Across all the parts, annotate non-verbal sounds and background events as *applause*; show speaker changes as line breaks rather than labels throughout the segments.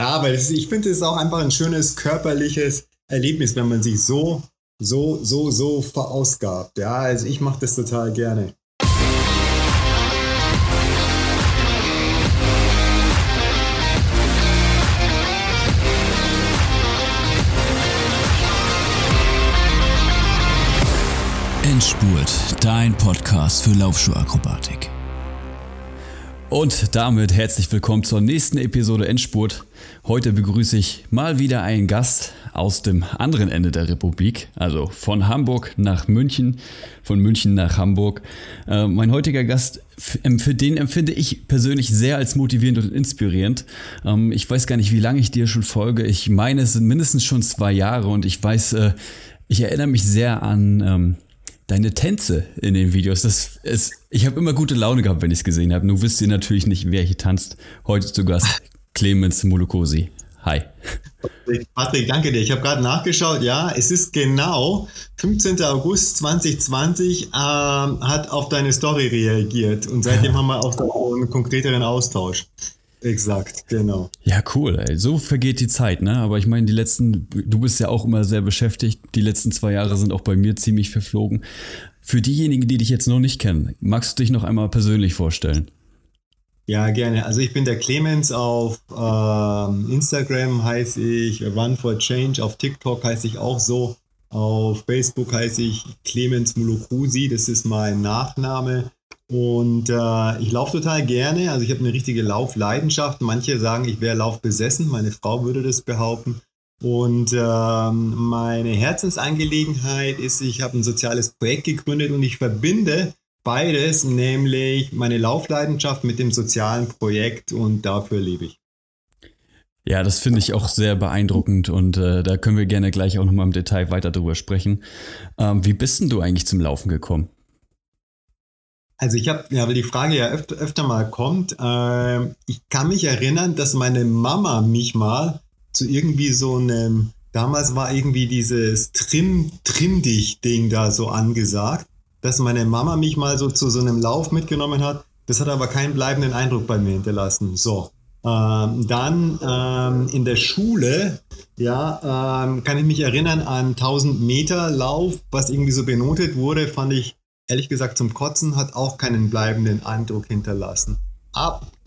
Ja, aber ist, ich finde, es auch einfach ein schönes körperliches Erlebnis, wenn man sich so, so, so, so verausgabt. Ja, also ich mache das total gerne.
Endspurt, dein Podcast für Laufschuhakrobatik. Und damit herzlich willkommen zur nächsten Episode Endspurt. Heute begrüße ich mal wieder einen Gast aus dem anderen Ende der Republik, also von Hamburg nach München, von München nach Hamburg. Äh, mein heutiger Gast, für den empfinde ich persönlich sehr als motivierend und inspirierend. Ähm, ich weiß gar nicht, wie lange ich dir schon folge. Ich meine, es sind mindestens schon zwei Jahre und ich weiß, äh, ich erinnere mich sehr an ähm, deine Tänze in den Videos. Das ist, ich habe immer gute Laune gehabt, wenn ich es gesehen habe. Nun wisst ihr natürlich nicht, wer hier tanzt. Heute zu Gast Clemens Mulukosi. Hi.
Patrick, danke dir. Ich habe gerade nachgeschaut. Ja, es ist genau 15. August 2020 ähm, hat auf deine Story reagiert und seitdem haben wir auch einen konkreteren Austausch. Exakt, genau.
Ja, cool. Ey. So vergeht die Zeit, ne? Aber ich meine, die letzten, du bist ja auch immer sehr beschäftigt. Die letzten zwei Jahre sind auch bei mir ziemlich verflogen. Für diejenigen, die dich jetzt noch nicht kennen, magst du dich noch einmal persönlich vorstellen?
Ja, gerne. Also ich bin der Clemens auf ähm, Instagram heiße ich Run for Change, auf TikTok heiße ich auch so, auf Facebook heiße ich Clemens Mulukusi, das ist mein Nachname. Und äh, ich laufe total gerne. Also ich habe eine richtige Laufleidenschaft. Manche sagen, ich wäre laufbesessen. Meine Frau würde das behaupten. Und ähm, meine Herzensangelegenheit ist, ich habe ein soziales Projekt gegründet und ich verbinde beides, nämlich meine Laufleidenschaft mit dem sozialen Projekt und dafür lebe ich.
Ja, das finde ich auch sehr beeindruckend und äh, da können wir gerne gleich auch nochmal im Detail weiter drüber sprechen. Ähm, wie bist denn du eigentlich zum Laufen gekommen?
Also ich habe, ja, weil die Frage ja öfter, öfter mal kommt, äh, ich kann mich erinnern, dass meine Mama mich mal zu irgendwie so einem, damals war irgendwie dieses Trim, Trim dich Ding da so angesagt, dass meine Mama mich mal so zu so einem Lauf mitgenommen hat. Das hat aber keinen bleibenden Eindruck bei mir hinterlassen. So. Ähm, dann ähm, in der Schule, ja, ähm, kann ich mich erinnern an 1000 Meter Lauf, was irgendwie so benotet wurde, fand ich ehrlich gesagt zum Kotzen, hat auch keinen bleibenden Eindruck hinterlassen.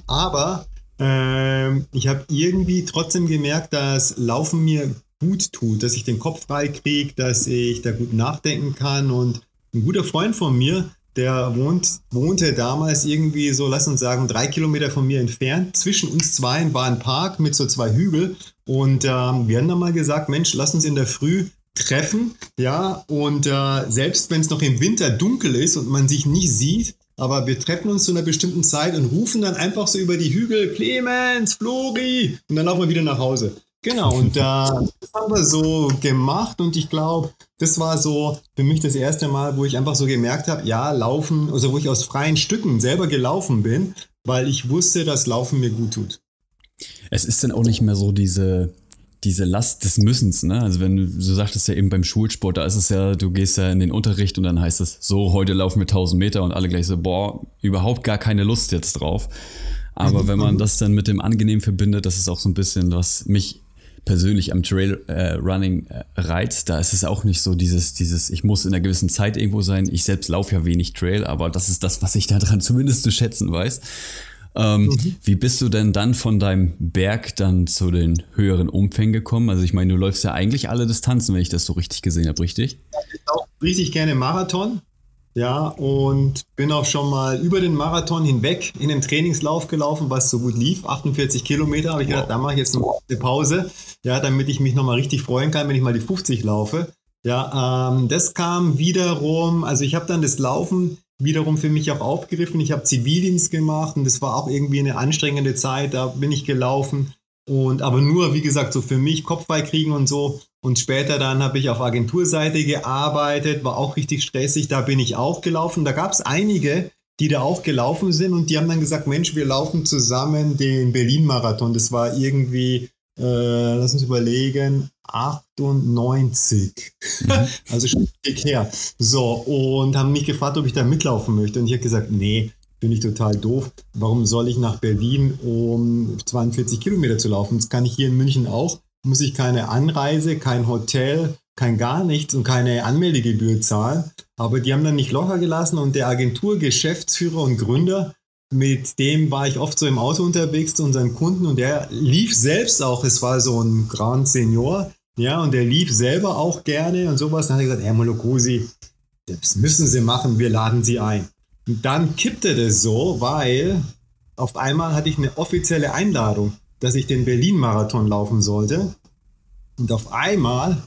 Aber äh, ich habe irgendwie trotzdem gemerkt, dass Laufen mir gut tut, dass ich den Kopf frei kriege, dass ich da gut nachdenken kann. Und ein guter Freund von mir, der wohnt, wohnte damals irgendwie so, lass uns sagen, drei Kilometer von mir entfernt. Zwischen uns zwei war ein Park mit so zwei Hügel. Und ähm, wir haben dann mal gesagt, Mensch, lass uns in der Früh treffen, ja, und äh, selbst wenn es noch im Winter dunkel ist und man sich nicht sieht, aber wir treffen uns zu einer bestimmten Zeit und rufen dann einfach so über die Hügel, Clemens, Flori, und dann laufen wir wieder nach Hause. Genau, und äh, das haben wir so gemacht und ich glaube, das war so für mich das erste Mal, wo ich einfach so gemerkt habe, ja, Laufen, also wo ich aus freien Stücken selber gelaufen bin, weil ich wusste, dass Laufen mir gut tut.
Es ist dann auch nicht mehr so diese, diese Last des Müssens, ne? Also wenn du, du sagtest ja eben beim Schulsport, da ist es ja, du gehst ja in den Unterricht und dann heißt es, so, heute laufen wir 1000 Meter und alle gleich so, boah, überhaupt gar keine Lust jetzt drauf. Aber wenn man das dann mit dem Angenehm verbindet, das ist auch so ein bisschen, was mich persönlich am Trail äh, Running äh, reizt, da ist es auch nicht so dieses, dieses, ich muss in einer gewissen Zeit irgendwo sein. Ich selbst laufe ja wenig Trail, aber das ist das, was ich daran zumindest zu schätzen weiß. Ähm, mhm. Wie bist du denn dann von deinem Berg dann zu den höheren Umfängen gekommen? Also ich meine, du läufst ja eigentlich alle Distanzen, wenn ich das so richtig gesehen habe, richtig?
Ich laufe richtig gerne Marathon. Ja, und bin auch schon mal über den Marathon hinweg in den Trainingslauf gelaufen, was so gut lief. 48 Kilometer habe ich gedacht, da mache ich jetzt eine Pause, ja, damit ich mich nochmal richtig freuen kann, wenn ich mal die 50 laufe. Ja, ähm, das kam wiederum, also ich habe dann das Laufen wiederum für mich auch aufgegriffen. Ich habe Zivildienst gemacht und das war auch irgendwie eine anstrengende Zeit. Da bin ich gelaufen und aber nur, wie gesagt, so für mich Kopf frei kriegen und so. Und später dann habe ich auf Agenturseite gearbeitet, war auch richtig stressig. Da bin ich auch gelaufen. Da gab es einige, die da auch gelaufen sind und die haben dann gesagt, Mensch, wir laufen zusammen den Berlin-Marathon. Das war irgendwie äh, lass uns überlegen, 98. Mhm. *laughs* also schon dick her. So, und haben mich gefragt, ob ich da mitlaufen möchte. Und ich habe gesagt, nee, finde ich total doof. Warum soll ich nach Berlin, um 42 Kilometer zu laufen? Das kann ich hier in München auch. Muss ich keine Anreise, kein Hotel, kein gar nichts und keine Anmeldegebühr zahlen. Aber die haben dann nicht locker gelassen und der Agenturgeschäftsführer und Gründer, mit dem war ich oft so im Auto unterwegs zu unseren Kunden und der lief selbst auch, es war so ein Grand Senior, ja, und der lief selber auch gerne und sowas. Dann hat er gesagt, Herr Molokosi, das müssen Sie machen, wir laden Sie ein. Und dann kippte das so, weil auf einmal hatte ich eine offizielle Einladung, dass ich den Berlin-Marathon laufen sollte. Und auf einmal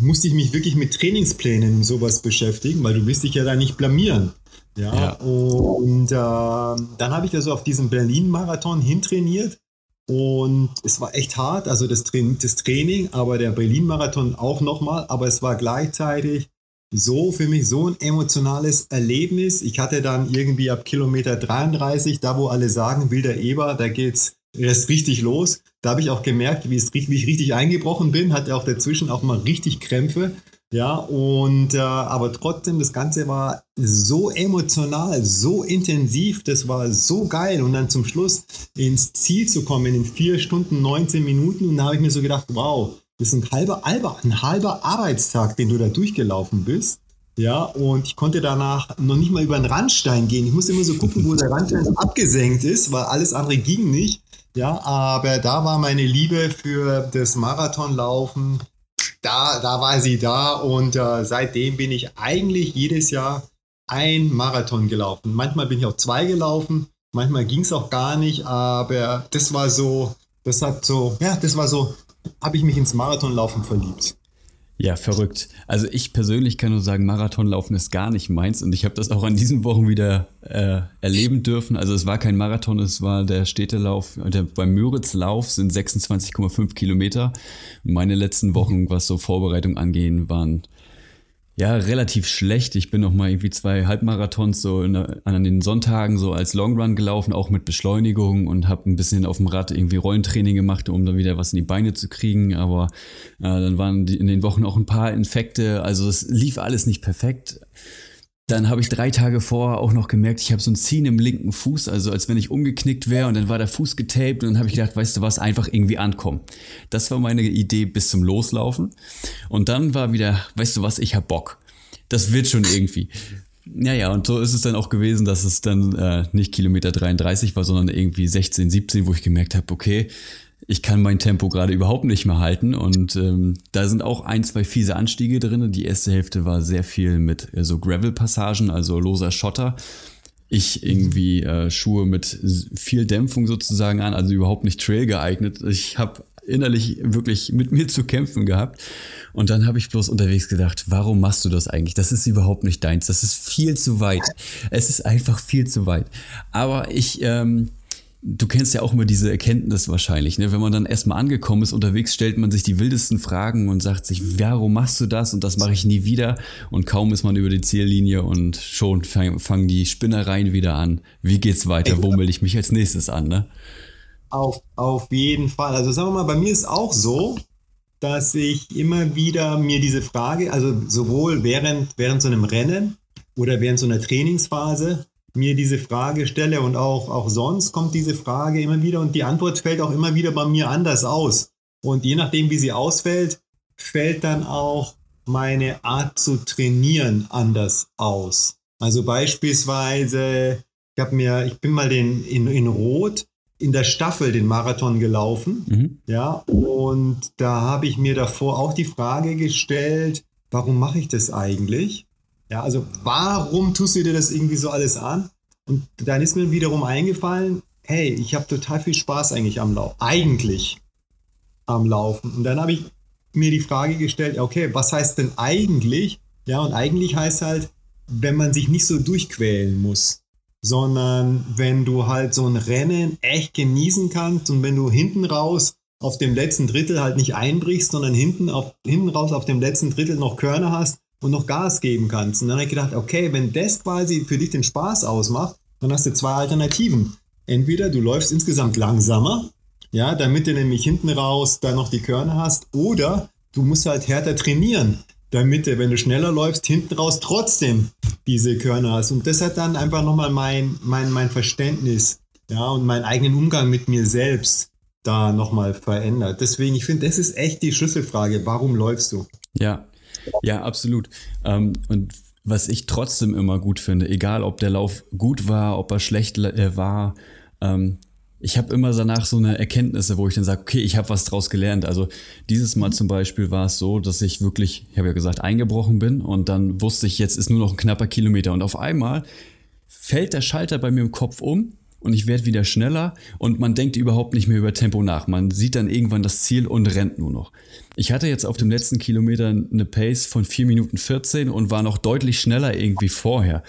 musste ich mich wirklich mit Trainingsplänen und sowas beschäftigen, weil du willst dich ja da nicht blamieren. Ja, ja. und äh, dann habe ich also auf diesen Berlin-Marathon hintrainiert und es war echt hart, also das, Tra das Training, aber der Berlin-Marathon auch nochmal, aber es war gleichzeitig so für mich so ein emotionales Erlebnis. Ich hatte dann irgendwie ab Kilometer 33, da wo alle sagen, Wilder Eber, da geht's erst richtig los. Da habe ich auch gemerkt, wie, es, wie ich richtig eingebrochen bin, hatte auch dazwischen auch mal richtig Krämpfe. Ja, und äh, aber trotzdem, das Ganze war so emotional, so intensiv, das war so geil. Und dann zum Schluss ins Ziel zu kommen in vier Stunden, 19 Minuten. Und da habe ich mir so gedacht, wow, das ist ein halber, ein halber Arbeitstag, den du da durchgelaufen bist. Ja, und ich konnte danach noch nicht mal über den Randstein gehen. Ich musste immer so gucken, wo der Randstein abgesenkt ist, weil alles andere ging nicht. Ja, aber da war meine Liebe für das Marathonlaufen, da, da war sie da und äh, seitdem bin ich eigentlich jedes Jahr ein Marathon gelaufen. Manchmal bin ich auch zwei gelaufen, manchmal ging es auch gar nicht, aber das war so, das hat so, ja, das war so, habe ich mich ins Marathonlaufen verliebt.
Ja, verrückt. Also ich persönlich kann nur sagen, Marathonlaufen ist gar nicht meins und ich habe das auch an diesen Wochen wieder äh, erleben dürfen. Also es war kein Marathon, es war der Städtelauf. Der, beim Müritzlauf sind 26,5 Kilometer. meine letzten Wochen, was so Vorbereitung angehen, waren ja, relativ schlecht. Ich bin noch mal irgendwie zwei Halbmarathons so der, an den Sonntagen so als Longrun gelaufen, auch mit Beschleunigung und habe ein bisschen auf dem Rad irgendwie Rollentraining gemacht, um dann wieder was in die Beine zu kriegen. Aber äh, dann waren die, in den Wochen auch ein paar Infekte. Also es lief alles nicht perfekt. Dann habe ich drei Tage vorher auch noch gemerkt, ich habe so ein Ziehen im linken Fuß, also als wenn ich umgeknickt wäre und dann war der Fuß getaped und dann habe ich gedacht, weißt du was, einfach irgendwie ankommen. Das war meine Idee bis zum Loslaufen. Und dann war wieder, weißt du was, ich habe Bock. Das wird schon irgendwie. Naja, und so ist es dann auch gewesen, dass es dann äh, nicht Kilometer 33 war, sondern irgendwie 16, 17, wo ich gemerkt habe, okay, ich kann mein Tempo gerade überhaupt nicht mehr halten. Und ähm, da sind auch ein, zwei fiese Anstiege drin. Die erste Hälfte war sehr viel mit äh, so Gravel-Passagen, also loser Schotter. Ich irgendwie äh, Schuhe mit viel Dämpfung sozusagen an, also überhaupt nicht Trail geeignet. Ich habe innerlich wirklich mit mir zu kämpfen gehabt. Und dann habe ich bloß unterwegs gedacht, warum machst du das eigentlich? Das ist überhaupt nicht deins. Das ist viel zu weit. Es ist einfach viel zu weit. Aber ich ähm, Du kennst ja auch immer diese Erkenntnis wahrscheinlich, ne? Wenn man dann erstmal angekommen ist unterwegs, stellt man sich die wildesten Fragen und sagt sich, warum machst du das? Und das mache ich nie wieder. Und kaum ist man über die Ziellinie und schon fangen die Spinnereien wieder an. Wie geht's weiter? Wo melde ich mich als nächstes an, ne?
Auf, auf jeden Fall. Also sagen wir mal, bei mir ist auch so, dass ich immer wieder mir diese Frage, also sowohl während, während so einem Rennen oder während so einer Trainingsphase, mir diese Frage stelle und auch, auch sonst kommt diese Frage immer wieder und die Antwort fällt auch immer wieder bei mir anders aus. Und je nachdem, wie sie ausfällt, fällt dann auch meine Art zu trainieren anders aus. Also beispielsweise, ich habe mir, ich bin mal den, in, in Rot in der Staffel den Marathon gelaufen. Mhm. Ja, und da habe ich mir davor auch die Frage gestellt, warum mache ich das eigentlich? Ja, also warum tust du dir das irgendwie so alles an? Und dann ist mir wiederum eingefallen, hey, ich habe total viel Spaß eigentlich am Laufen. Eigentlich am Laufen. Und dann habe ich mir die Frage gestellt, okay, was heißt denn eigentlich? Ja, und eigentlich heißt halt, wenn man sich nicht so durchquälen muss, sondern wenn du halt so ein Rennen echt genießen kannst und wenn du hinten raus auf dem letzten Drittel halt nicht einbrichst, sondern hinten, auf, hinten raus auf dem letzten Drittel noch Körner hast, und noch Gas geben kannst. Und dann habe ich gedacht, okay, wenn das quasi für dich den Spaß ausmacht, dann hast du zwei Alternativen. Entweder du läufst insgesamt langsamer, ja, damit du nämlich hinten raus da noch die Körner hast, oder du musst halt härter trainieren, damit du, wenn du schneller läufst, hinten raus trotzdem diese Körner hast. Und das hat dann einfach nochmal mein, mein, mein Verständnis ja, und meinen eigenen Umgang mit mir selbst da nochmal verändert. Deswegen, ich finde, das ist echt die Schlüsselfrage. Warum läufst du?
Ja, ja, absolut. Ähm, und was ich trotzdem immer gut finde, egal ob der Lauf gut war, ob er schlecht äh, war, ähm, ich habe immer danach so eine Erkenntnisse, wo ich dann sage, okay, ich habe was draus gelernt. Also dieses Mal zum Beispiel war es so, dass ich wirklich, ich habe ja gesagt, eingebrochen bin und dann wusste ich, jetzt ist nur noch ein knapper Kilometer und auf einmal fällt der Schalter bei mir im Kopf um und ich werde wieder schneller und man denkt überhaupt nicht mehr über Tempo nach. Man sieht dann irgendwann das Ziel und rennt nur noch. Ich hatte jetzt auf dem letzten Kilometer eine Pace von 4 Minuten 14 und war noch deutlich schneller irgendwie vorher.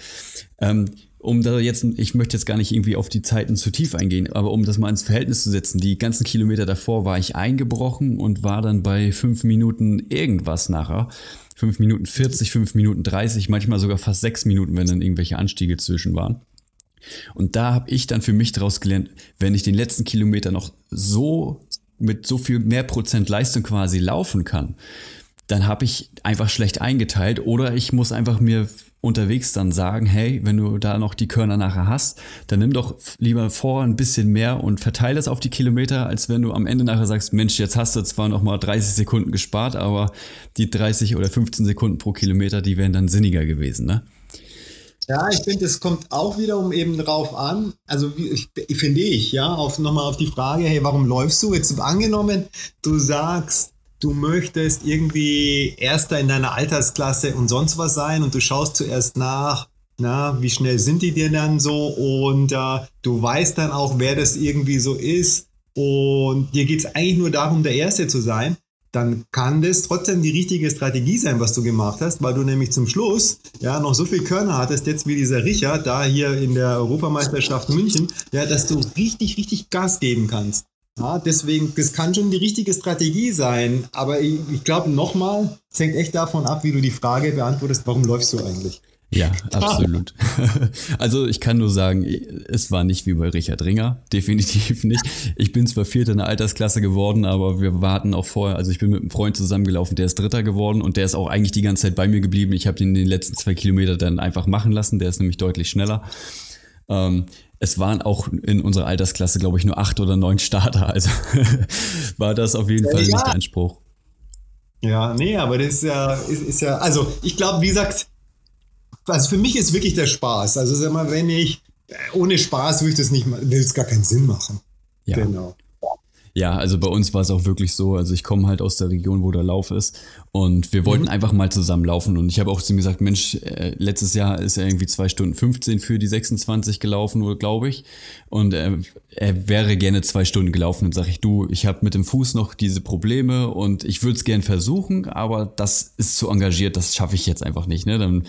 Ähm, um da jetzt, ich möchte jetzt gar nicht irgendwie auf die Zeiten zu tief eingehen, aber um das mal ins Verhältnis zu setzen, die ganzen Kilometer davor war ich eingebrochen und war dann bei 5 Minuten irgendwas nachher. 5 Minuten 40, 5 Minuten 30, manchmal sogar fast 6 Minuten, wenn dann irgendwelche Anstiege zwischen waren. Und da habe ich dann für mich daraus gelernt, wenn ich den letzten Kilometer noch so mit so viel mehr Prozent Leistung quasi laufen kann, dann habe ich einfach schlecht eingeteilt oder ich muss einfach mir unterwegs dann sagen, hey, wenn du da noch die Körner nachher hast, dann nimm doch lieber vor ein bisschen mehr und verteile es auf die Kilometer, als wenn du am Ende nachher sagst, Mensch, jetzt hast du zwar noch mal 30 Sekunden gespart, aber die 30 oder 15 Sekunden pro Kilometer, die wären dann sinniger gewesen, ne?
Ja, ich finde, es kommt auch wiederum eben drauf an. Also ich, finde ich, ja, auf nochmal auf die Frage, hey, warum läufst du? Jetzt angenommen, du sagst, du möchtest irgendwie Erster in deiner Altersklasse und sonst was sein und du schaust zuerst nach, na, wie schnell sind die dir dann so und äh, du weißt dann auch, wer das irgendwie so ist und dir geht es eigentlich nur darum, der Erste zu sein dann kann das trotzdem die richtige Strategie sein, was du gemacht hast, weil du nämlich zum Schluss ja noch so viel Körner hattest, jetzt wie dieser Richard da hier in der Europameisterschaft München, ja, dass du richtig, richtig Gas geben kannst. Ja, deswegen, das kann schon die richtige Strategie sein, aber ich, ich glaube nochmal, es hängt echt davon ab, wie du die Frage beantwortest, warum läufst du eigentlich?
Ja, *laughs* absolut. *laughs* Also ich kann nur sagen, es war nicht wie bei Richard Ringer, *laughs* definitiv nicht. Ich bin zwar Vierter in der Altersklasse geworden, aber wir warten auch vorher, also ich bin mit einem Freund zusammengelaufen, der ist Dritter geworden und der ist auch eigentlich die ganze Zeit bei mir geblieben. Ich habe den in den letzten zwei Kilometern dann einfach machen lassen, der ist nämlich deutlich schneller. Ähm, es waren auch in unserer Altersklasse, glaube ich, nur acht oder neun Starter, also war das auf jeden ja, Fall nicht ja. Anspruch.
Ja, nee, aber das ist ja, ist, ist ja, also ich glaube, wie gesagt, also für mich ist wirklich der Spaß. Also sag mal, wenn ich ohne Spaß würde ich das nicht, würde es gar keinen Sinn machen.
Ja. Genau. Ja, also bei uns war es auch wirklich so. Also ich komme halt aus der Region, wo der Lauf ist. Und wir wollten mhm. einfach mal zusammen laufen. Und ich habe auch zu ihm gesagt, Mensch, äh, letztes Jahr ist er irgendwie zwei Stunden 15 für die 26 gelaufen, glaube ich. Und er, er wäre gerne zwei Stunden gelaufen. Und sage ich, du, ich habe mit dem Fuß noch diese Probleme und ich würde es gern versuchen, aber das ist zu engagiert, das schaffe ich jetzt einfach nicht. Ne? Dann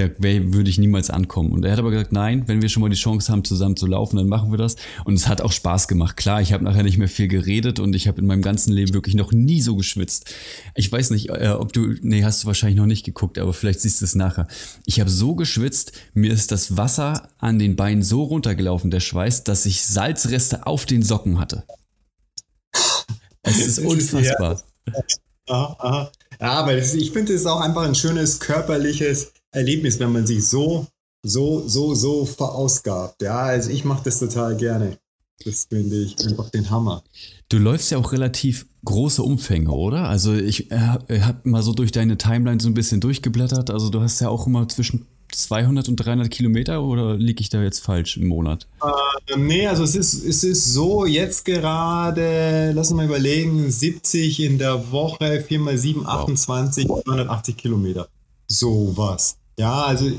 da würde ich niemals ankommen. Und er hat aber gesagt, nein, wenn wir schon mal die Chance haben, zusammen zu laufen, dann machen wir das. Und es hat auch Spaß gemacht. Klar, ich habe nachher nicht mehr viel geredet und ich habe in meinem ganzen Leben wirklich noch nie so geschwitzt. Ich weiß nicht, äh, ob du, nee, hast du wahrscheinlich noch nicht geguckt, aber vielleicht siehst du es nachher. Ich habe so geschwitzt, mir ist das Wasser an den Beinen so runtergelaufen, der Schweiß, dass ich Salzreste auf den Socken hatte. Es ist unfassbar.
Ja, aha, aha. ja aber ich finde, es ist auch einfach ein schönes körperliches Erlebnis, wenn man sich so, so, so, so verausgabt. Ja, also ich mache das total gerne. Das finde ich einfach den Hammer.
Du läufst ja auch relativ große Umfänge, oder? Also ich äh, habe mal so durch deine Timeline so ein bisschen durchgeblättert. Also du hast ja auch immer zwischen 200 und 300 Kilometer oder liege ich da jetzt falsch im Monat?
Äh, nee, also es ist, es ist so jetzt gerade, lass uns mal überlegen, 70 in der Woche, 4 mal 7, wow. 28, 280 Kilometer. So was. Ja, also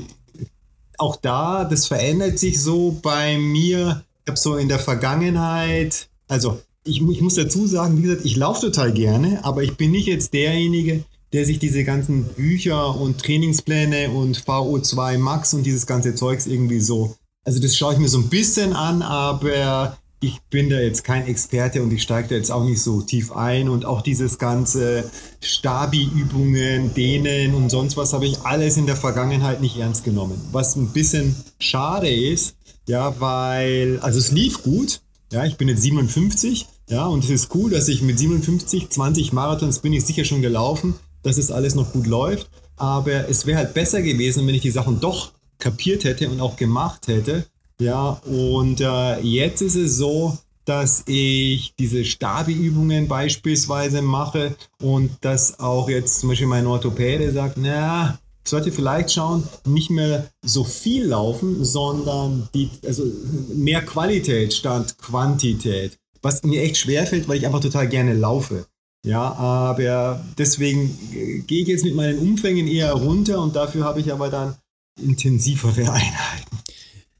auch da, das verändert sich so bei mir. Ich habe so in der Vergangenheit, also ich, ich muss dazu sagen, wie gesagt, ich laufe total gerne, aber ich bin nicht jetzt derjenige, der sich diese ganzen Bücher und Trainingspläne und VO2 Max und dieses ganze Zeugs irgendwie so, also das schaue ich mir so ein bisschen an, aber ich bin da jetzt kein Experte und ich steige da jetzt auch nicht so tief ein und auch dieses ganze Stabi-Übungen, Dehnen und sonst was habe ich alles in der Vergangenheit nicht ernst genommen. Was ein bisschen schade ist, ja, weil, also es lief gut, ja, ich bin jetzt 57, ja, und es ist cool, dass ich mit 57, 20 Marathons bin ich sicher schon gelaufen, dass es alles noch gut läuft, aber es wäre halt besser gewesen, wenn ich die Sachen doch kapiert hätte und auch gemacht hätte. Ja, und äh, jetzt ist es so, dass ich diese Stabi-Übungen beispielsweise mache und dass auch jetzt zum Beispiel mein Orthopäde sagt, na, ich sollte vielleicht schauen, nicht mehr so viel laufen, sondern die, also mehr Qualität statt Quantität. Was mir echt schwerfällt, weil ich einfach total gerne laufe. Ja, aber deswegen äh, gehe ich jetzt mit meinen Umfängen eher runter und dafür habe ich aber dann intensivere *laughs* Einheiten.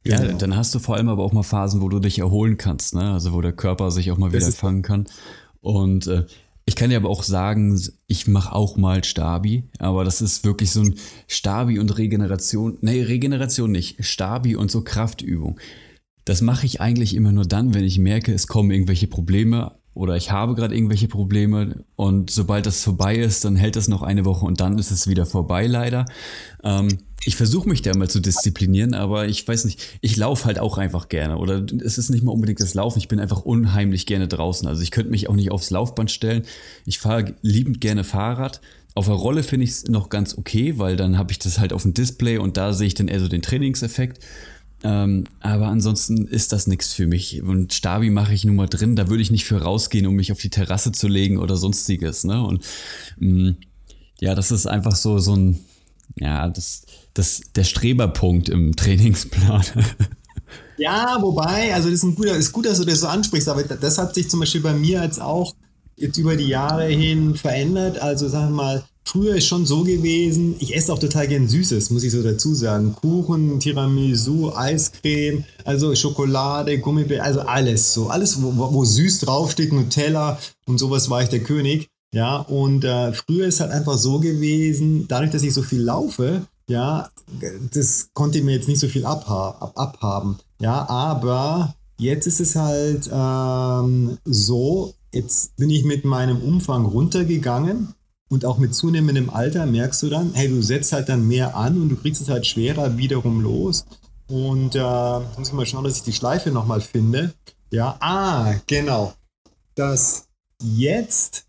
Ja, genau. dann hast du vor allem aber auch mal Phasen, wo du dich erholen kannst, ne? Also wo der Körper sich auch mal wieder fangen kann. Und äh, ich kann dir aber auch sagen, ich mache auch mal Stabi, aber das ist wirklich so ein Stabi und Regeneration. Nee, Regeneration nicht. Stabi und so Kraftübung. Das mache ich eigentlich immer nur dann, wenn ich merke, es kommen irgendwelche Probleme oder ich habe gerade irgendwelche Probleme und sobald das vorbei ist, dann hält das noch eine Woche und dann ist es wieder vorbei leider. Ähm, ich versuche mich da mal zu disziplinieren, aber ich weiß nicht, ich laufe halt auch einfach gerne oder es ist nicht mal unbedingt das Laufen, ich bin einfach unheimlich gerne draußen. Also ich könnte mich auch nicht aufs Laufband stellen. Ich fahre liebend gerne Fahrrad. Auf der Rolle finde ich es noch ganz okay, weil dann habe ich das halt auf dem Display und da sehe ich dann eher so den Trainingseffekt. Ähm, aber ansonsten ist das nichts für mich. Und Stabi mache ich nun mal drin, da würde ich nicht für rausgehen, um mich auf die Terrasse zu legen oder sonstiges. Ne? Und mh, mm, ja, das ist einfach so, so ein, ja, das, das, der Streberpunkt im Trainingsplan. *laughs*
ja, wobei, also das ist, ein guter, ist gut, dass du das so ansprichst, aber das hat sich zum Beispiel bei mir jetzt auch jetzt über die Jahre hin verändert. Also sagen wir mal, Früher ist schon so gewesen, ich esse auch total gern Süßes, muss ich so dazu sagen. Kuchen, Tiramisu, Eiscreme, also Schokolade, Gummibärchen, also alles so. Alles, wo, wo süß draufsteht, Nutella und sowas war ich der König. Ja, und äh, früher ist halt einfach so gewesen, dadurch, dass ich so viel laufe, ja, das konnte mir jetzt nicht so viel abha ab abhaben. Ja, aber jetzt ist es halt ähm, so, jetzt bin ich mit meinem Umfang runtergegangen und auch mit zunehmendem Alter merkst du dann, hey, du setzt halt dann mehr an und du kriegst es halt schwerer wiederum los. Und äh, muss ich mal schauen, dass ich die Schleife nochmal finde. Ja, ah, genau. Das jetzt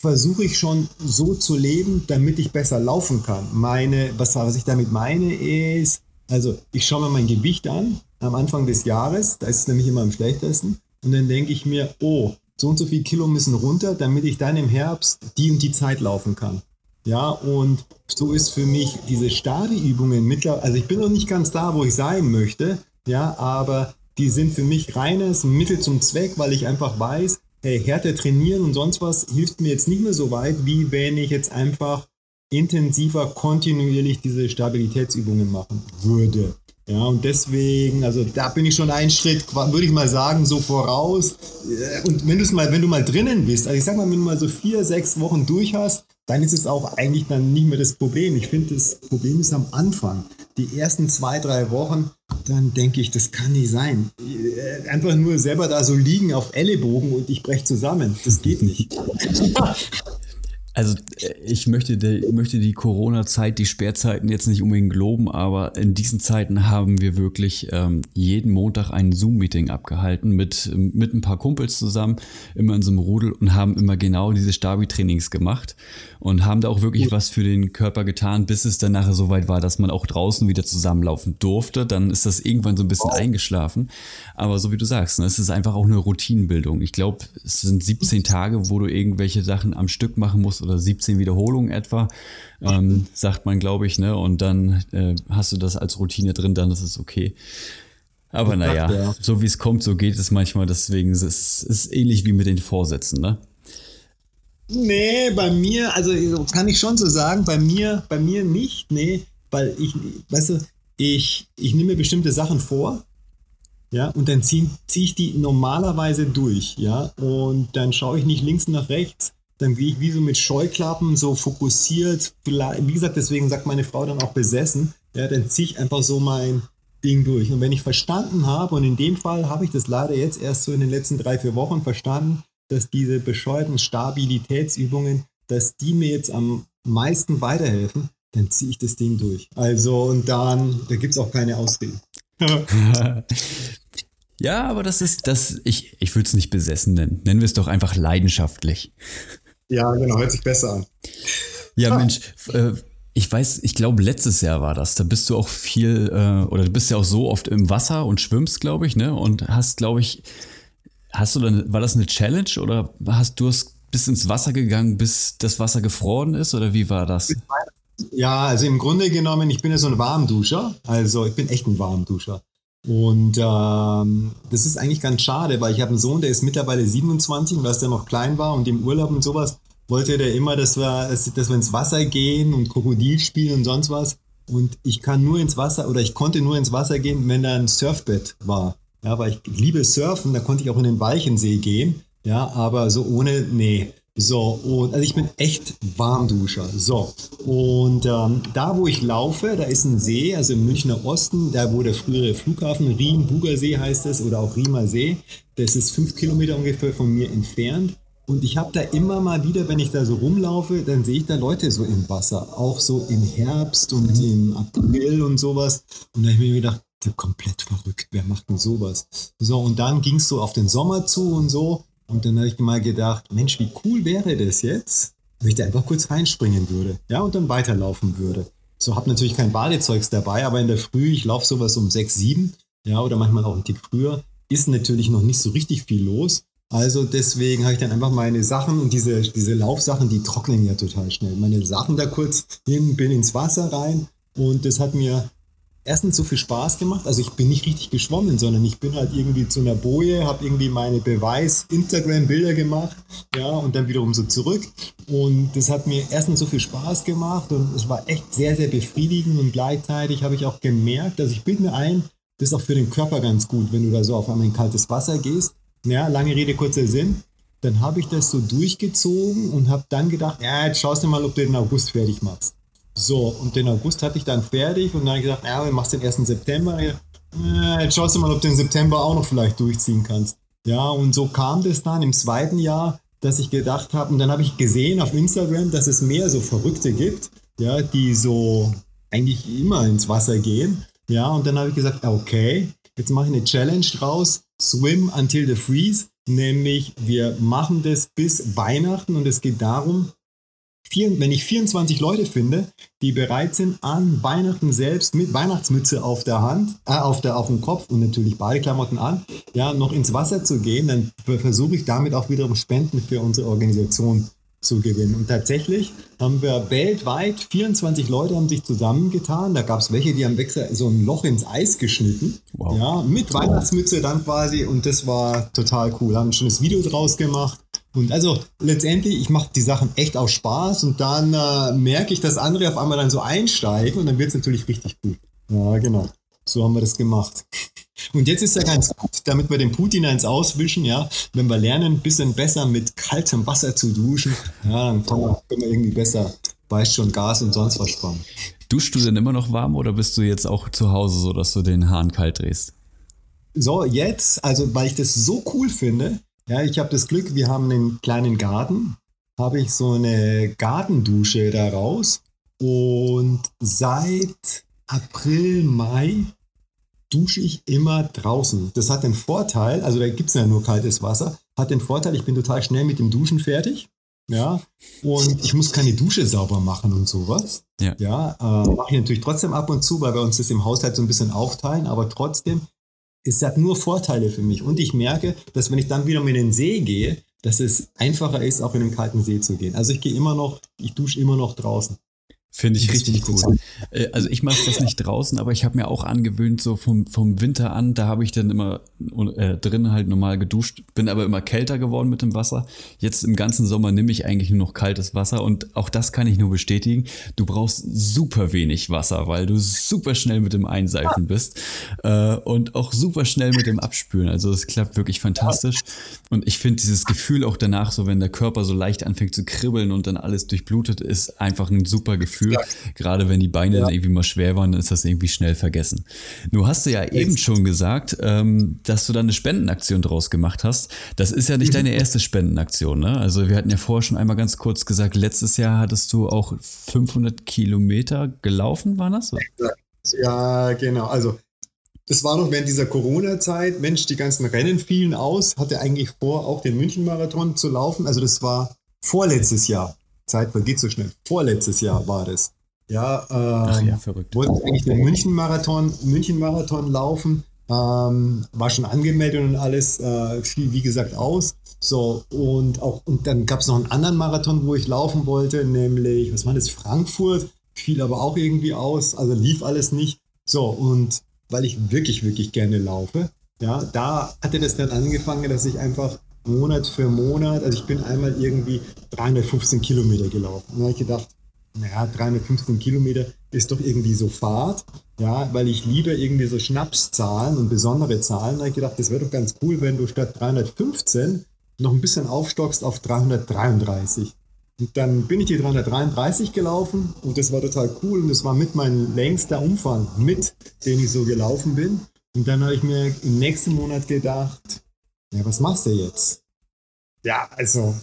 versuche ich schon so zu leben, damit ich besser laufen kann. Meine, was, was ich damit meine, ist, also ich schaue mir mein Gewicht an am Anfang des Jahres, da ist es nämlich immer am schlechtesten. Und dann denke ich mir, oh, so und so viel Kilo müssen runter, damit ich dann im Herbst die und die Zeit laufen kann. Ja, und so ist für mich diese Stadi-Übungen mittlerweile, also ich bin noch nicht ganz da, wo ich sein möchte, ja, aber die sind für mich reines Mittel zum Zweck, weil ich einfach weiß, hey, härter trainieren und sonst was hilft mir jetzt nicht mehr so weit, wie wenn ich jetzt einfach intensiver kontinuierlich diese Stabilitätsübungen machen würde. Ja, und deswegen, also da bin ich schon einen Schritt, würde ich mal sagen, so voraus. Äh, und wenn du mal, wenn du mal drinnen bist, also ich sag mal, wenn du mal so vier, sechs Wochen durch hast, dann ist es auch eigentlich dann nicht mehr das Problem. Ich finde, das Problem ist am Anfang. Die ersten zwei, drei Wochen, dann denke ich, das kann nicht sein. Äh, einfach nur selber da so liegen auf Ellenbogen und ich breche zusammen. Das geht nicht. *laughs*
Also äh, ich möchte die, möchte die Corona-Zeit, die Sperrzeiten jetzt nicht unbedingt loben, aber in diesen Zeiten haben wir wirklich ähm, jeden Montag ein Zoom-Meeting abgehalten mit, mit ein paar Kumpels zusammen, immer in so einem Rudel und haben immer genau diese Stabi-Trainings gemacht und haben da auch wirklich was für den Körper getan, bis es dann nachher so weit war, dass man auch draußen wieder zusammenlaufen durfte. Dann ist das irgendwann so ein bisschen wow. eingeschlafen. Aber so wie du sagst, ne, es ist einfach auch eine Routinenbildung. Ich glaube, es sind 17 Tage, wo du irgendwelche Sachen am Stück machen musst oder 17 Wiederholungen etwa, ähm, sagt man, glaube ich, ne? Und dann äh, hast du das als Routine drin, dann ist es okay. Aber naja, ja. so wie es kommt, so geht es manchmal. Deswegen ist es ist ähnlich wie mit den Vorsätzen, ne?
Nee, bei mir, also kann ich schon so sagen, bei mir, bei mir nicht, nee, weil ich, weißt du, ich, ich nehme mir bestimmte Sachen vor, ja, und dann ziehe zieh ich die normalerweise durch, ja, und dann schaue ich nicht links nach rechts, dann gehe ich wie so mit Scheuklappen so fokussiert, wie gesagt, deswegen sagt meine Frau dann auch besessen, ja, dann ziehe ich einfach so mein Ding durch. Und wenn ich verstanden habe, und in dem Fall habe ich das leider jetzt erst so in den letzten drei, vier Wochen verstanden, dass diese bescheuerten Stabilitätsübungen, dass die mir jetzt am meisten weiterhelfen, dann ziehe ich das Ding durch. Also, und dann, da gibt es auch keine Ausreden. *laughs*
ja, aber das ist, das, ich, ich würde es nicht besessen nennen. Nennen wir es doch einfach leidenschaftlich.
Ja, genau, hört sich besser an.
Ja, ah. Mensch, äh, Ich weiß, ich glaube, letztes Jahr war das. Da bist du auch viel, äh, oder du bist ja auch so oft im Wasser und schwimmst, glaube ich, ne? Und hast, glaube ich, hast du dann, war das eine Challenge oder hast du es bis ins Wasser gegangen, bis das Wasser gefroren ist? Oder wie war das?
Ja, also im Grunde genommen, ich bin ja so ein Warmduscher. Also ich bin echt ein Warmduscher. Und ähm, das ist eigentlich ganz schade, weil ich habe einen Sohn, der ist mittlerweile 27, weil der noch klein war und im Urlaub und sowas wollte der immer, dass wir, dass, wir ins Wasser gehen und Krokodil spielen und sonst was. Und ich kann nur ins Wasser oder ich konnte nur ins Wasser gehen, wenn da ein Surfbett war. Ja, weil ich liebe Surfen, da konnte ich auch in den Walchensee gehen. Ja, aber so ohne, nee. So, und also ich bin echt Warmduscher. So, und ähm, da, wo ich laufe, da ist ein See, also im Münchner Osten, da wo der frühere Flughafen Riem, Bugersee heißt es, oder auch Riemer See, das ist fünf Kilometer ungefähr von mir entfernt. Und ich habe da immer mal wieder, wenn ich da so rumlaufe, dann sehe ich da Leute so im Wasser, auch so im Herbst und im April und sowas. Und da habe ich mir gedacht, komplett verrückt, wer macht denn sowas? So, und dann ging es so auf den Sommer zu und so. Und dann habe ich mal gedacht, Mensch, wie cool wäre das jetzt, wenn ich da einfach kurz reinspringen würde, ja, und dann weiterlaufen würde. So, habe natürlich kein Badezeugs dabei, aber in der Früh, ich laufe sowas um 6, 7, ja, oder manchmal auch ein Tick früher, ist natürlich noch nicht so richtig viel los. Also deswegen habe ich dann einfach meine Sachen und diese, diese Laufsachen, die trocknen ja total schnell. Meine Sachen da kurz hin, bin ins Wasser rein und das hat mir erstens so viel Spaß gemacht. Also ich bin nicht richtig geschwommen, sondern ich bin halt irgendwie zu einer Boje, habe irgendwie meine Beweis-Instagram-Bilder gemacht, ja, und dann wiederum so zurück. Und das hat mir erstens so viel Spaß gemacht und es war echt sehr, sehr befriedigend und gleichzeitig habe ich auch gemerkt, also ich bilde mir ein, das ist auch für den Körper ganz gut, wenn du da so auf einmal in kaltes Wasser gehst ja, lange Rede, kurzer Sinn. Dann habe ich das so durchgezogen und habe dann gedacht, ja, jetzt schaust du mal, ob du den August fertig machst. So, und den August hatte ich dann fertig und dann gesagt, ja, wir machst den 1. September. Ja, jetzt schaust du mal, ob du den September auch noch vielleicht durchziehen kannst. Ja, und so kam das dann im zweiten Jahr, dass ich gedacht habe, und dann habe ich gesehen auf Instagram, dass es mehr so Verrückte gibt, ja, die so eigentlich immer ins Wasser gehen. Ja, und dann habe ich gesagt, okay, jetzt mache ich eine Challenge draus Swim Until the Freeze, nämlich wir machen das bis Weihnachten und es geht darum, wenn ich 24 Leute finde, die bereit sind, an Weihnachten selbst mit Weihnachtsmütze auf der Hand, äh, auf, der, auf dem Kopf und natürlich Badeklamotten an, ja, noch ins Wasser zu gehen, dann versuche ich damit auch wiederum Spenden für unsere Organisation zu gewinnen. Und tatsächlich haben wir weltweit 24 Leute haben sich zusammengetan. Da gab es welche, die haben Wechsel so ein Loch ins Eis geschnitten. Wow. Ja, mit Weihnachtsmütze dann quasi. Und das war total cool. Haben ein schönes Video draus gemacht. Und also letztendlich, ich mache die Sachen echt aus Spaß und dann äh, merke ich, dass andere auf einmal dann so einsteigen und dann wird es natürlich richtig gut. Ja, genau. So haben wir das gemacht. *laughs* Und jetzt ist ja ganz gut, damit wir den Putin eins auswischen, ja, wenn wir lernen, ein bisschen besser mit kaltem Wasser zu duschen, ja, dann können wir, können wir irgendwie besser, weißt schon, Gas und sonst was sparen.
Duschst du denn immer noch warm oder bist du jetzt auch zu Hause so, dass du den Hahn kalt drehst?
So, jetzt, also weil ich das so cool finde, ja, ich habe das Glück, wir haben einen kleinen Garten, habe ich so eine Gartendusche daraus und seit April, Mai dusche ich immer draußen. Das hat den Vorteil, also da gibt es ja nur kaltes Wasser, hat den Vorteil, ich bin total schnell mit dem Duschen fertig. Ja, und ich muss keine Dusche sauber machen und sowas. Ja, ja äh, mache ich natürlich trotzdem ab und zu, weil wir uns das im Haushalt so ein bisschen aufteilen, aber trotzdem, es hat nur Vorteile für mich. Und ich merke, dass wenn ich dann wieder in den See gehe, dass es einfacher ist, auch in den kalten See zu gehen. Also ich gehe immer noch, ich dusche immer noch draußen.
Finde ich richtig cool. Äh, also ich mache das nicht draußen, aber ich habe mir auch angewöhnt, so vom, vom Winter an, da habe ich dann immer äh, drin halt normal geduscht, bin aber immer kälter geworden mit dem Wasser. Jetzt im ganzen Sommer nehme ich eigentlich nur noch kaltes Wasser und auch das kann ich nur bestätigen. Du brauchst super wenig Wasser, weil du super schnell mit dem Einseifen bist äh, und auch super schnell mit dem Abspülen. Also es klappt wirklich fantastisch. Und ich finde dieses Gefühl auch danach, so wenn der Körper so leicht anfängt zu kribbeln und dann alles durchblutet ist, einfach ein super Gefühl. Gefühl. Gerade wenn die Beine ja. dann irgendwie mal schwer waren, dann ist das irgendwie schnell vergessen. Du hast ja eben schon gesagt, ähm, dass du da eine Spendenaktion draus gemacht hast. Das ist ja nicht deine erste Spendenaktion, ne? Also wir hatten ja vorher schon einmal ganz kurz gesagt, letztes Jahr hattest du auch 500 Kilometer gelaufen, war das?
Ja, genau. Also das war noch während dieser Corona-Zeit. Mensch, die ganzen Rennen fielen aus. Hatte eigentlich vor, auch den München-Marathon zu laufen. Also das war vorletztes Jahr. Zeit vergeht so schnell. Vorletztes Jahr war das. Ja, ähm, Ach ja, verrückt. Wollte eigentlich den München-Marathon München -Marathon laufen. Ähm, war schon angemeldet und alles, äh, fiel wie gesagt aus. So, und auch, und dann gab es noch einen anderen Marathon, wo ich laufen wollte, nämlich, was war das, Frankfurt, fiel aber auch irgendwie aus, also lief alles nicht. So, und weil ich wirklich, wirklich gerne laufe, ja, da hatte das dann angefangen, dass ich einfach Monat für Monat, also ich bin einmal irgendwie 315 Kilometer gelaufen. Und da habe ich gedacht, naja, 315 Kilometer ist doch irgendwie so Fahrt, ja, weil ich liebe irgendwie so Schnapszahlen und besondere Zahlen. Da habe ich gedacht, das wäre doch ganz cool, wenn du statt 315 noch ein bisschen aufstockst auf 333. Und dann bin ich die 333 gelaufen und das war total cool und das war mit mein längster Umfang, mit den ich so gelaufen bin. Und dann habe ich mir im nächsten Monat gedacht, ja, was machst du jetzt? Ja, also,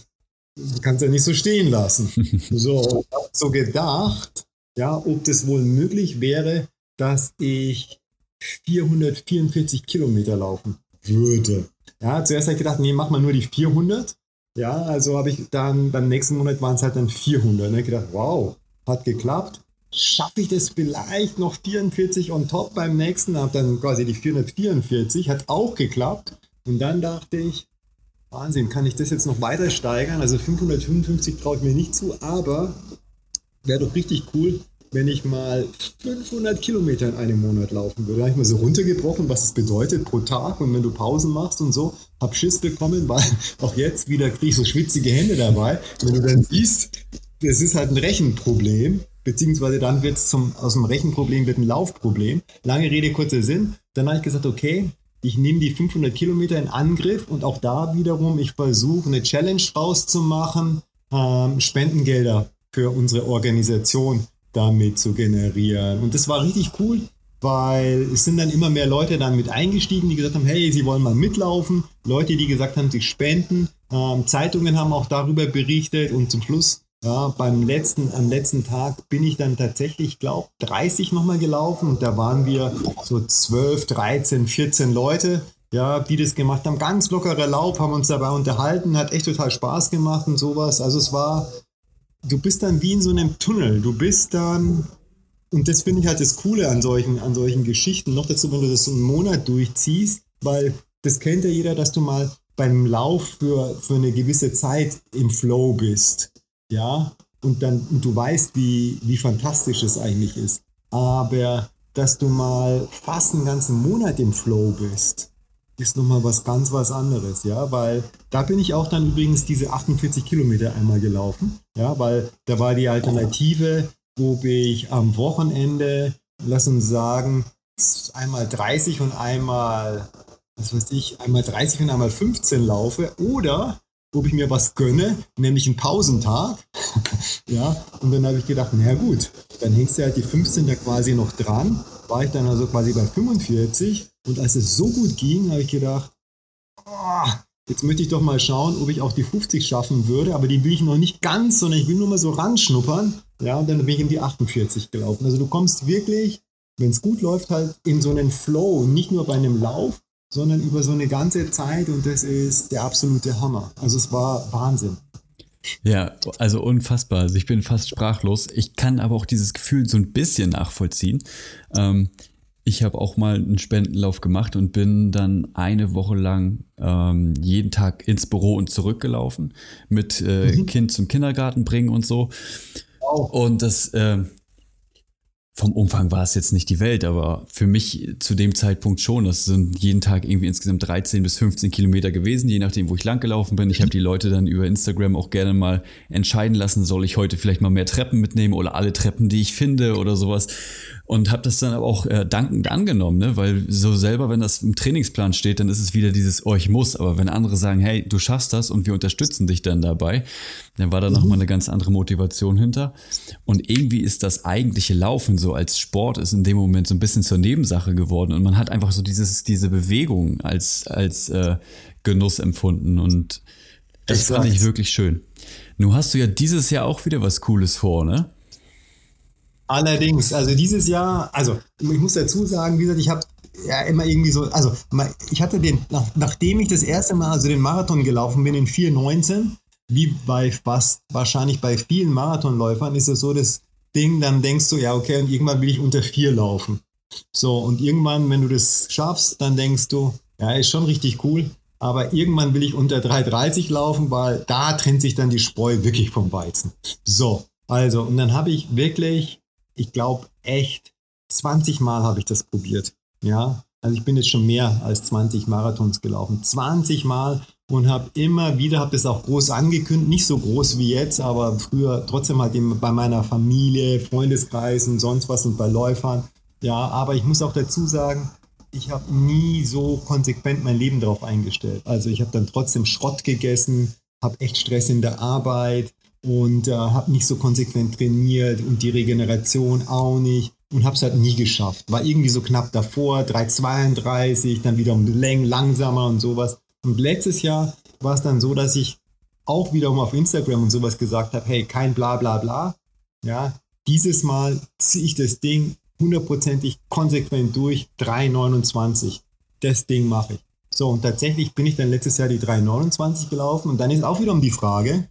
du kannst ja nicht so stehen lassen. *laughs* so, ich habe so gedacht, ja, ob das wohl möglich wäre, dass ich 444 Kilometer laufen würde. Ja, zuerst habe ich gedacht, nee, mach mal nur die 400. Ja, also habe ich dann, beim nächsten Monat waren es halt dann 400. Und ich gedacht, wow, hat geklappt. Schaffe ich das vielleicht noch 44 on top beim nächsten? Habe dann quasi die 444, hat auch geklappt. Und dann dachte ich, Wahnsinn, kann ich das jetzt noch weiter steigern? Also 555 traue ich mir nicht zu, aber wäre doch richtig cool, wenn ich mal 500 Kilometer in einem Monat laufen würde. Da habe ich mal so runtergebrochen, was das bedeutet pro Tag und wenn du Pausen machst und so, hab Schiss bekommen, *laughs* weil auch jetzt wieder kriege ich so schwitzige Hände dabei. Wenn du dann siehst, das ist halt ein Rechenproblem, beziehungsweise dann wird es aus dem Rechenproblem wird ein Laufproblem. Lange Rede, kurzer Sinn. Dann habe ich gesagt, okay, ich nehme die 500 Kilometer in Angriff und auch da wiederum, ich versuche eine Challenge rauszumachen, ähm, Spendengelder für unsere Organisation damit zu generieren. Und das war richtig cool, weil es sind dann immer mehr Leute dann mit eingestiegen, die gesagt haben, hey, sie wollen mal mitlaufen. Leute, die gesagt haben, sie spenden. Ähm, Zeitungen haben auch darüber berichtet und zum Schluss, ja, beim letzten, am letzten Tag bin ich dann tatsächlich, glaube 30 nochmal gelaufen und da waren wir so 12, 13, 14 Leute, ja, die das gemacht haben. Ganz lockerer Lauf, haben uns dabei unterhalten, hat echt total Spaß gemacht und sowas. Also es war du bist dann wie in so einem Tunnel. Du bist dann, und das finde ich halt das Coole an solchen, an solchen Geschichten, noch dazu, wenn du das so einen Monat durchziehst, weil das kennt ja jeder, dass du mal beim Lauf für, für eine gewisse Zeit im Flow bist. Ja, und dann und du weißt, wie, wie fantastisch es eigentlich ist. Aber dass du mal fast einen ganzen Monat im Flow bist, ist nochmal was ganz was anderes, ja, weil da bin ich auch dann übrigens diese 48 Kilometer einmal gelaufen, ja, weil da war die Alternative, ob ich am Wochenende, lass uns sagen, einmal 30 und einmal, was weiß ich, einmal 30 und einmal 15 laufe oder ob ich mir was gönne, nämlich einen Pausentag. *laughs* ja, und dann habe ich gedacht, na gut, dann hängst du halt die 15 da quasi noch dran. War ich dann also quasi bei 45 und als es so gut ging, habe ich gedacht, oh, jetzt möchte ich doch mal schauen, ob ich auch die 50 schaffen würde, aber die will ich noch nicht ganz, sondern ich will nur mal so ranschnuppern. Ja, und dann bin ich in die 48 gelaufen. Also du kommst wirklich, wenn es gut läuft, halt in so einen Flow, nicht nur bei einem Lauf, sondern über so eine ganze Zeit und das ist der absolute Hammer. Also es war Wahnsinn.
Ja, also unfassbar. Also ich bin fast sprachlos. Ich kann aber auch dieses Gefühl so ein bisschen nachvollziehen. Ähm, ich habe auch mal einen Spendenlauf gemacht und bin dann eine Woche lang ähm, jeden Tag ins Büro und zurückgelaufen mit äh, mhm. Kind zum Kindergarten bringen und so. Wow. Und das, äh, vom Umfang war es jetzt nicht die Welt, aber für mich zu dem Zeitpunkt schon. Das sind jeden Tag irgendwie insgesamt 13 bis 15 Kilometer gewesen, je nachdem, wo ich lang gelaufen bin. Ich habe die Leute dann über Instagram auch gerne mal entscheiden lassen, soll ich heute vielleicht mal mehr Treppen mitnehmen oder alle Treppen, die ich finde oder sowas und habe das dann aber auch äh, dankend angenommen, ne? weil so selber, wenn das im Trainingsplan steht, dann ist es wieder dieses, oh, ich muss, aber wenn andere sagen, hey, du schaffst das und wir unterstützen dich dann dabei, dann war da mhm. nochmal eine ganz andere Motivation hinter. Und irgendwie ist das eigentliche Laufen so als Sport ist in dem Moment so ein bisschen zur Nebensache geworden und man hat einfach so dieses, diese Bewegung als, als äh, Genuss empfunden und das ich fand ich wirklich schön. Nun hast du ja dieses Jahr auch wieder was Cooles vor, ne?
Allerdings, also dieses Jahr, also ich muss dazu sagen, wie gesagt, ich habe ja immer irgendwie so, also ich hatte den, nach, nachdem ich das erste Mal also den Marathon gelaufen bin in 4,19, wie bei fast wahrscheinlich bei vielen Marathonläufern, ist es so, dass Ding, dann denkst du, ja, okay, und irgendwann will ich unter vier laufen. So, und irgendwann, wenn du das schaffst, dann denkst du, ja, ist schon richtig cool, aber irgendwann will ich unter 3,30 laufen, weil da trennt sich dann die Spreu wirklich vom Weizen. So, also, und dann habe ich wirklich, ich glaube, echt 20 Mal habe ich das probiert. Ja, also ich bin jetzt schon mehr als 20 Marathons gelaufen. 20 Mal und habe immer wieder, habe das auch groß angekündigt, nicht so groß wie jetzt, aber früher trotzdem halt bei meiner Familie, Freundeskreis und sonst was und bei Läufern. Ja, aber ich muss auch dazu sagen, ich habe nie so konsequent mein Leben darauf eingestellt. Also ich habe dann trotzdem Schrott gegessen, habe echt Stress in der Arbeit und äh, habe nicht so konsequent trainiert und die Regeneration auch nicht und habe es halt nie geschafft. War irgendwie so knapp davor, 3,32, dann wieder um Längen langsamer und sowas. Und letztes Jahr war es dann so, dass ich auch wiederum auf Instagram und sowas gesagt habe, hey, kein bla bla bla. Ja, dieses Mal ziehe ich das Ding hundertprozentig konsequent durch, 3,29. Das Ding mache ich. So, und tatsächlich bin ich dann letztes Jahr die 3,29 gelaufen und dann ist auch wiederum die Frage,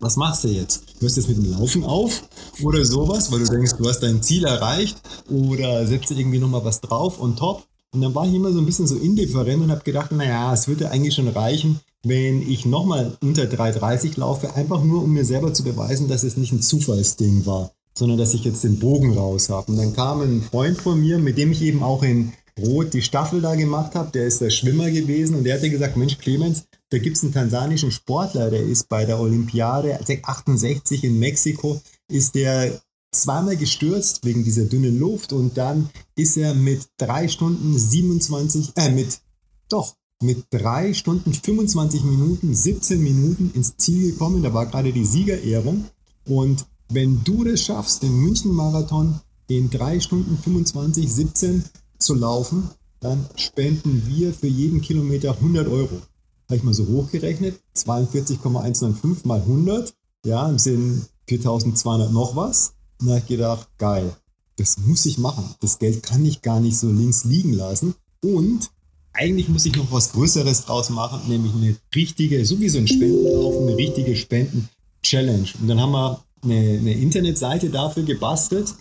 was machst du jetzt? Hörst du jetzt mit dem Laufen auf oder sowas, weil du denkst, du hast dein Ziel erreicht oder setzt du irgendwie nochmal was drauf und top? Und dann war ich immer so ein bisschen so indifferent und habe gedacht, naja, es würde eigentlich schon reichen, wenn ich nochmal unter 3,30 laufe, einfach nur um mir selber zu beweisen, dass es nicht ein Zufallsding war, sondern dass ich jetzt den Bogen raus habe. Und dann kam ein Freund von mir, mit dem ich eben auch in Rot die Staffel da gemacht habe, der ist der Schwimmer gewesen und der hatte gesagt, Mensch Clemens, da gibt es einen tansanischen Sportler, der ist bei der Olympiade 68 in Mexiko, ist der zweimal gestürzt wegen dieser dünnen Luft und dann ist er mit drei Stunden 27, äh, mit, doch, mit drei Stunden 25 Minuten, 17 Minuten ins Ziel gekommen. Da war gerade die Siegerehrung. Und wenn du das schaffst, den München-Marathon in drei Stunden 25, 17 zu laufen, dann spenden wir für jeden Kilometer 100 Euro. Habe ich mal so hochgerechnet, 42,195 mal 100, ja, im Sinn 4200 noch was. Und da habe ich gedacht, geil, das muss ich machen. Das Geld kann ich gar nicht so links liegen lassen. Und eigentlich muss ich noch was Größeres draus machen, nämlich eine richtige, so wie so ein Spendenlauf, eine richtige Spenden-Challenge. Und dann haben wir eine, eine, Internetseite dafür gebastelt.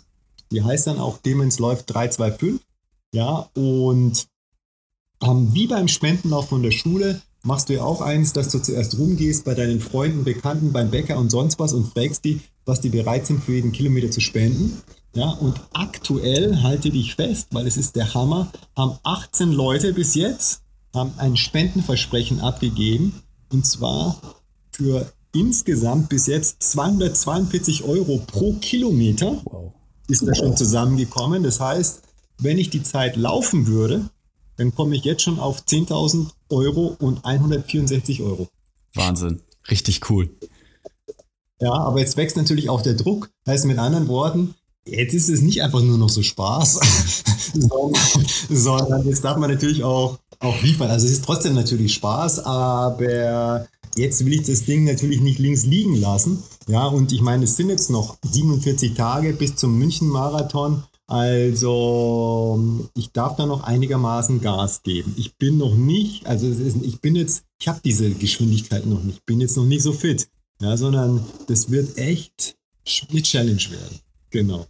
Die heißt dann auch Demons läuft 325. Ja, und ähm, wie beim Spendenlauf von der Schule machst du ja auch eins, dass du zuerst rumgehst bei deinen Freunden, Bekannten, beim Bäcker und sonst was und fragst die, was die bereit sind für jeden Kilometer zu spenden. Ja, und aktuell, halte dich fest, weil es ist der Hammer, haben 18 Leute bis jetzt haben ein Spendenversprechen abgegeben und zwar für insgesamt bis jetzt 242 Euro pro Kilometer wow. ist da schon zusammengekommen. Das heißt, wenn ich die Zeit laufen würde, dann komme ich jetzt schon auf 10.000 Euro und 164 Euro.
Wahnsinn, richtig cool.
Ja, aber jetzt wächst natürlich auch der Druck. Heißt mit anderen Worten, jetzt ist es nicht einfach nur noch so Spaß, *laughs* sondern, jetzt darf man natürlich auch, auch liefern. Also es ist trotzdem natürlich Spaß, aber jetzt will ich das Ding natürlich nicht links liegen lassen. Ja, und ich meine, es sind jetzt noch 47 Tage bis zum München-Marathon. Also ich darf da noch einigermaßen Gas geben. Ich bin noch nicht, also ist, ich bin jetzt, ich habe diese Geschwindigkeit noch nicht, bin jetzt noch nicht so fit ja, sondern das wird echt eine Challenge werden. Genau.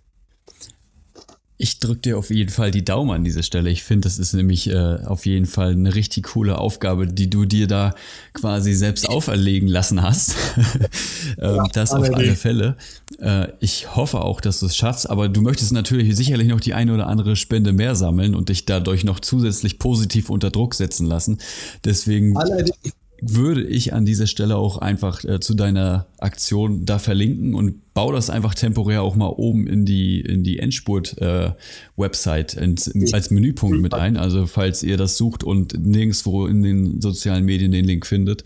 Ich drücke dir auf jeden Fall die Daumen an dieser Stelle. Ich finde, das ist nämlich äh, auf jeden Fall eine richtig coole Aufgabe, die du dir da quasi selbst auferlegen lassen hast. *laughs* ähm, ja, das auf alle Fälle. Äh, ich hoffe auch, dass du es schaffst, aber du möchtest natürlich sicherlich noch die eine oder andere Spende mehr sammeln und dich dadurch noch zusätzlich positiv unter Druck setzen lassen. Deswegen. Allerdings würde ich an dieser Stelle auch einfach äh, zu deiner Aktion da verlinken und baue das einfach temporär auch mal oben in die, in die Endspurt-Website äh, als Menüpunkt mit ein. Also falls ihr das sucht und nirgendwo in den sozialen Medien den Link findet,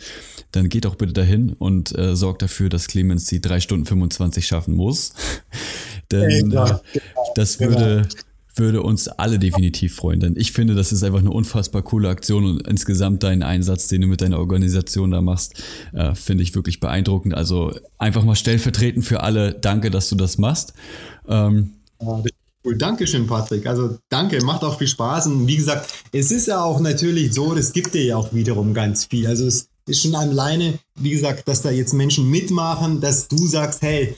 dann geht auch bitte dahin und äh, sorgt dafür, dass Clemens die 3 Stunden 25 schaffen muss. *laughs* Denn äh, das würde würde uns alle definitiv freuen. Denn ich finde, das ist einfach eine unfassbar coole Aktion und insgesamt deinen Einsatz, den du mit deiner Organisation da machst, äh, finde ich wirklich beeindruckend. Also einfach mal stellvertretend für alle, danke, dass du das machst. Ähm,
Cool, Dankeschön, Patrick. Also danke, macht auch viel Spaß. Und wie gesagt, es ist ja auch natürlich so, das gibt dir ja auch wiederum ganz viel. Also es ist schon alleine, wie gesagt, dass da jetzt Menschen mitmachen, dass du sagst, hey,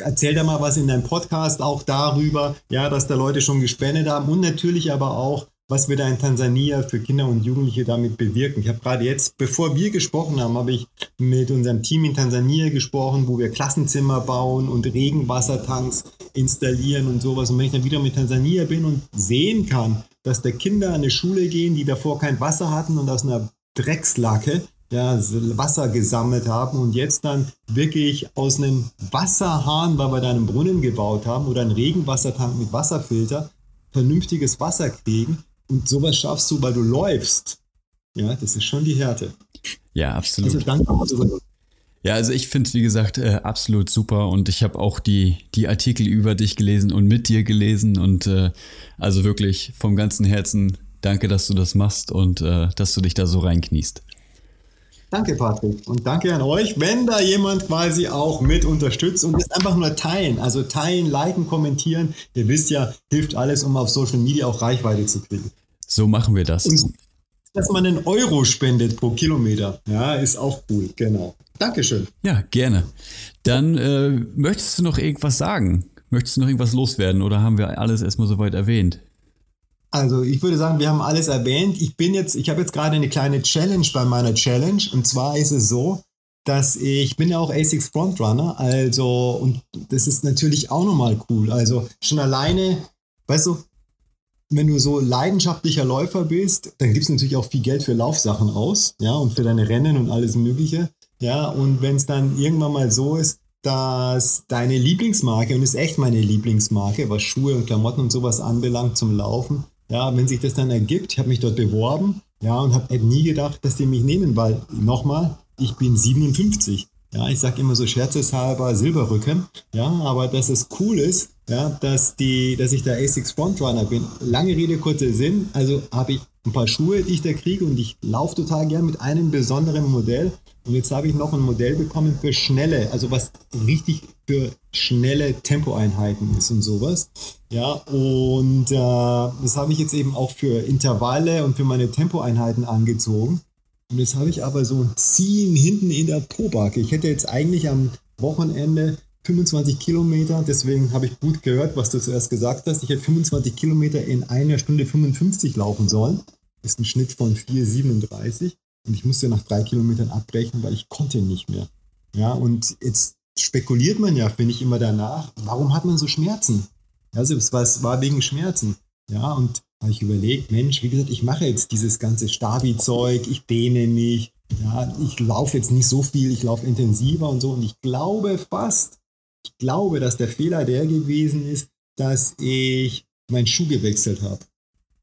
erzähl da mal was in deinem Podcast auch darüber, ja, dass da Leute schon gespendet haben und natürlich aber auch, was wir da in Tansania für Kinder und Jugendliche damit bewirken. Ich habe gerade jetzt, bevor wir gesprochen haben, habe ich mit unserem Team in Tansania gesprochen, wo wir Klassenzimmer bauen und Regenwassertanks installieren und sowas. Und wenn ich dann wieder mit Tansania bin und sehen kann, dass da Kinder an eine Schule gehen, die davor kein Wasser hatten und aus einer Dreckslacke ja, Wasser gesammelt haben und jetzt dann wirklich aus einem Wasserhahn, weil wir da einen Brunnen gebaut haben oder einen Regenwassertank mit Wasserfilter, vernünftiges Wasser kriegen. Und sowas schaffst du, weil du läufst. Ja, das ist schon die Härte.
Ja, absolut. Also danke. Ja, also ich finde es, wie gesagt, äh, absolut super und ich habe auch die, die Artikel über dich gelesen und mit dir gelesen und äh, also wirklich vom ganzen Herzen danke, dass du das machst und äh, dass du dich da so reinkniest.
Danke, Patrick. Und danke an euch, wenn da jemand quasi auch mit unterstützt und das einfach nur teilen. Also teilen, liken, kommentieren. Ihr wisst ja, hilft alles, um auf Social Media auch Reichweite zu kriegen.
So machen wir das. Und
dass man einen Euro spendet pro Kilometer. Ja, ist auch cool. Genau. Dankeschön.
Ja, gerne. Dann äh, möchtest du noch irgendwas sagen? Möchtest du noch irgendwas loswerden oder haben wir alles erstmal soweit erwähnt?
Also ich würde sagen, wir haben alles erwähnt. Ich bin jetzt, ich habe jetzt gerade eine kleine Challenge bei meiner Challenge. Und zwar ist es so, dass ich, bin ja auch ASICS Frontrunner, also und das ist natürlich auch nochmal cool. Also schon alleine, weißt du, wenn du so leidenschaftlicher Läufer bist, dann gibst du natürlich auch viel Geld für Laufsachen aus, ja, und für deine Rennen und alles Mögliche. Ja, und wenn es dann irgendwann mal so ist, dass deine Lieblingsmarke, und ist echt meine Lieblingsmarke, was Schuhe und Klamotten und sowas anbelangt zum Laufen, ja, wenn sich das dann ergibt, ich habe mich dort beworben, ja, und habe nie gedacht, dass die mich nehmen, weil nochmal, ich bin 57. Ja, ich sage immer so scherzeshalber Silberrücken. Ja, aber dass es cool ist, ja, dass, die, dass ich der ASICS Frontrunner bin. Lange Rede, kurzer Sinn. Also habe ich ein paar Schuhe, die ich da kriege und ich laufe total gern mit einem besonderen Modell. Und jetzt habe ich noch ein Modell bekommen für schnelle, also was richtig für schnelle Tempoeinheiten ist und sowas. Ja, und äh, das habe ich jetzt eben auch für Intervalle und für meine Tempoeinheiten angezogen. Und jetzt habe ich aber so ein Ziehen hinten in der Pobacke. Ich hätte jetzt eigentlich am Wochenende 25 Kilometer, deswegen habe ich gut gehört, was du zuerst gesagt hast. Ich hätte 25 Kilometer in einer Stunde 55 laufen sollen. Das ist ein Schnitt von 4,37. Und ich musste nach drei Kilometern abbrechen, weil ich konnte nicht mehr. Ja, und jetzt spekuliert man ja, finde ich, immer danach, warum hat man so Schmerzen? Also es war, es war wegen Schmerzen. Ja, und habe ich überlegt, Mensch, wie gesagt, ich mache jetzt dieses ganze Stabi-Zeug, ich dehne mich, ja, ich laufe jetzt nicht so viel, ich laufe intensiver und so. Und ich glaube fast, ich glaube, dass der Fehler der gewesen ist, dass ich meinen Schuh gewechselt habe.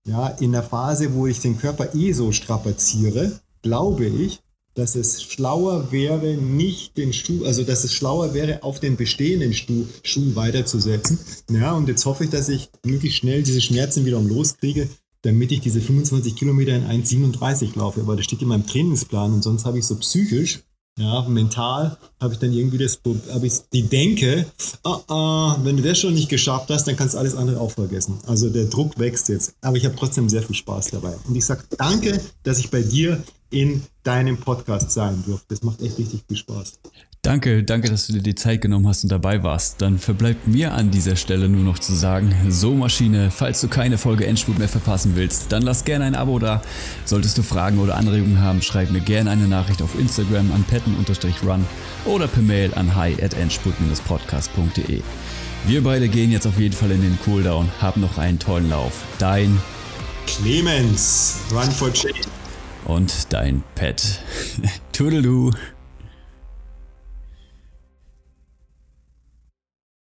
Ja, in der Phase, wo ich den Körper eh so strapaziere, glaube ich, dass es schlauer wäre, nicht den Stuhl, also dass es schlauer wäre, auf den bestehenden Stuhl, Schuh weiterzusetzen. Ja, und jetzt hoffe ich, dass ich möglichst schnell diese Schmerzen wieder loskriege, damit ich diese 25 Kilometer in 1,37 laufe. Aber das steht in meinem Trainingsplan und sonst habe ich so psychisch ja, mental habe ich dann irgendwie das, habe ich die Denke, ah, ah, wenn du das schon nicht geschafft hast, dann kannst du alles andere auch vergessen. Also der Druck wächst jetzt. Aber ich habe trotzdem sehr viel Spaß dabei. Und ich sage danke, dass ich bei dir in deinem Podcast sein durfte. Das macht echt richtig viel Spaß.
Danke, danke, dass du dir die Zeit genommen hast und dabei warst. Dann verbleibt mir an dieser Stelle nur noch zu sagen, so Maschine, falls du keine Folge Endspurt mehr verpassen willst, dann lass gerne ein Abo da. Solltest du Fragen oder Anregungen haben, schreib mir gerne eine Nachricht auf Instagram an petten-run oder per Mail an hi at endspurt-podcast.de. Wir beide gehen jetzt auf jeden Fall in den Cooldown. Hab noch einen tollen Lauf. Dein
Clemens, Run for Change.
Und dein Pet. *laughs* Toodaloo.